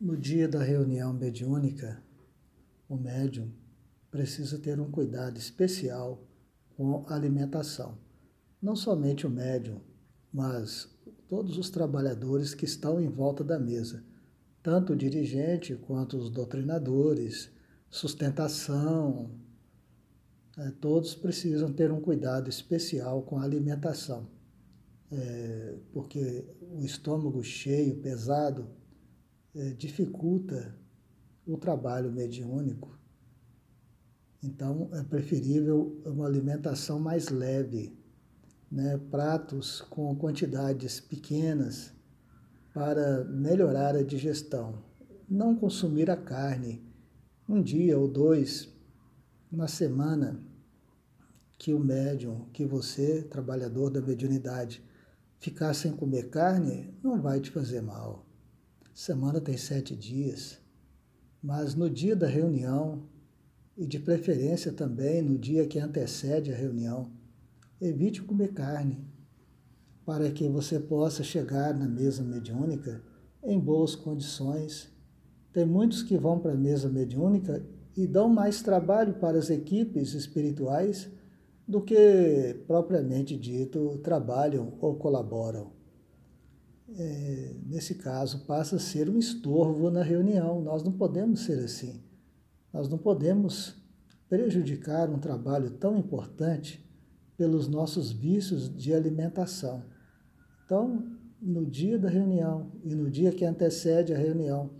No dia da reunião mediúnica, o médium precisa ter um cuidado especial com a alimentação. Não somente o médium, mas todos os trabalhadores que estão em volta da mesa, tanto o dirigente quanto os doutrinadores, sustentação, é, todos precisam ter um cuidado especial com a alimentação, é, porque o estômago cheio, pesado, dificulta o trabalho mediúnico. Então, é preferível uma alimentação mais leve, né? pratos com quantidades pequenas para melhorar a digestão. Não consumir a carne um dia ou dois na semana que o médium, que você, trabalhador da mediunidade, ficar sem comer carne, não vai te fazer mal. Semana tem sete dias, mas no dia da reunião, e de preferência também no dia que antecede a reunião, evite comer carne, para que você possa chegar na mesa mediúnica em boas condições. Tem muitos que vão para a mesa mediúnica e dão mais trabalho para as equipes espirituais do que propriamente dito trabalham ou colaboram. É, nesse caso, passa a ser um estorvo na reunião. Nós não podemos ser assim. Nós não podemos prejudicar um trabalho tão importante pelos nossos vícios de alimentação. Então, no dia da reunião e no dia que antecede a reunião,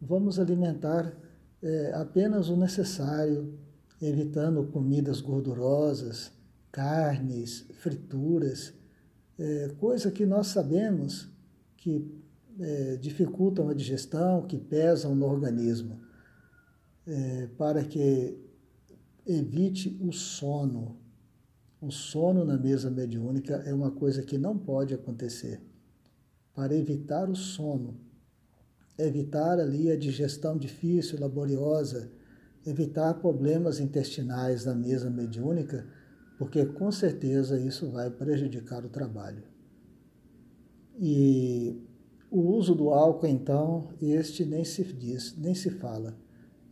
vamos alimentar é, apenas o necessário, evitando comidas gordurosas, carnes, frituras, é, coisa que nós sabemos que é, dificultam a digestão, que pesam no organismo, é, para que evite o sono. O sono na mesa mediúnica é uma coisa que não pode acontecer. Para evitar o sono, evitar ali a digestão difícil, laboriosa, evitar problemas intestinais na mesa mediúnica, porque com certeza isso vai prejudicar o trabalho. E o uso do álcool, então, este nem se diz, nem se fala.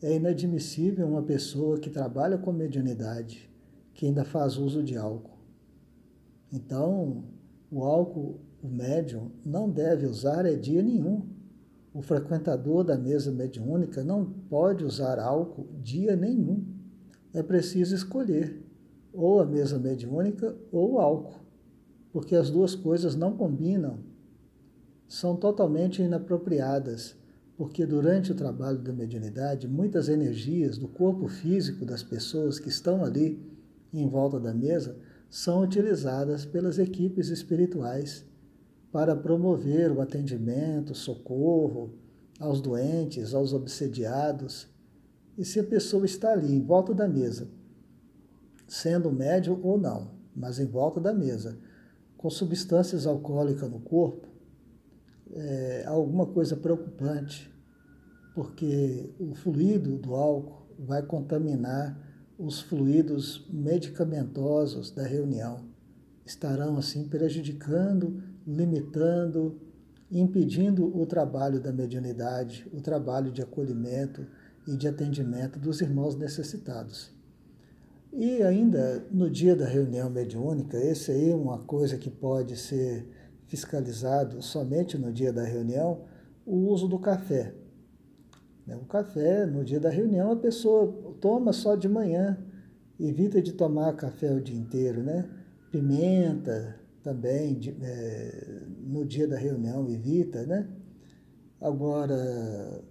É inadmissível uma pessoa que trabalha com mediunidade que ainda faz uso de álcool. Então, o álcool, o médium, não deve usar é dia nenhum. O frequentador da mesa mediúnica não pode usar álcool dia nenhum. É preciso escolher ou a mesa mediúnica ou o álcool, porque as duas coisas não combinam, são totalmente inapropriadas, porque durante o trabalho da mediunidade, muitas energias do corpo físico das pessoas que estão ali em volta da mesa são utilizadas pelas equipes espirituais para promover o atendimento, socorro aos doentes, aos obsediados. E se a pessoa está ali em volta da mesa, sendo médio ou não, mas em volta da mesa, com substâncias alcoólicas no corpo, é alguma coisa preocupante, porque o fluido do álcool vai contaminar os fluidos medicamentosos da reunião. Estarão assim prejudicando, limitando, impedindo o trabalho da mediunidade, o trabalho de acolhimento e de atendimento dos irmãos necessitados. E ainda no dia da reunião mediúnica, esse aí é uma coisa que pode ser fiscalizado somente no dia da reunião, o uso do café. Né, o café, no dia da reunião, a pessoa toma só de manhã, evita de tomar café o dia inteiro, né? Pimenta também, de, é, no dia da reunião, evita, né? Agora,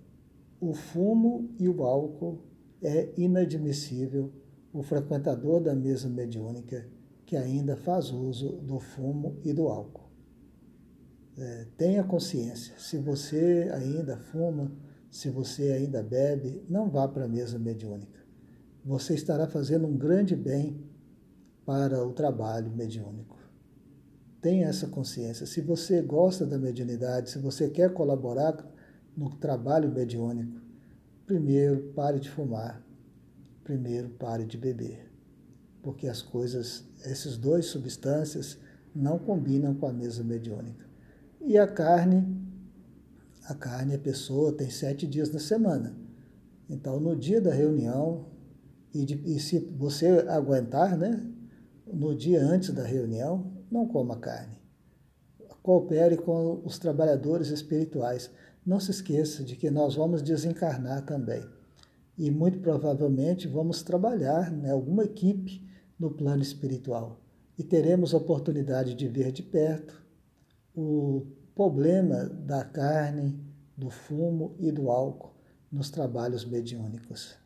o fumo e o álcool é inadmissível o frequentador da mesa mediúnica que ainda faz uso do fumo e do álcool. É, tenha consciência, se você ainda fuma, se você ainda bebe, não vá para a mesa mediúnica. Você estará fazendo um grande bem para o trabalho mediúnico. Tenha essa consciência. Se você gosta da mediunidade, se você quer colaborar no trabalho mediúnico, primeiro pare de fumar, primeiro pare de beber, porque as coisas, essas duas substâncias não combinam com a mesa mediúnica. E a carne, a carne, a pessoa tem sete dias na semana. Então, no dia da reunião, e, de, e se você aguentar, né, no dia antes da reunião, não coma carne. Coopere com os trabalhadores espirituais. Não se esqueça de que nós vamos desencarnar também. E muito provavelmente vamos trabalhar em né, alguma equipe no plano espiritual. E teremos oportunidade de ver de perto o problema da carne, do fumo e do álcool nos trabalhos mediúnicos.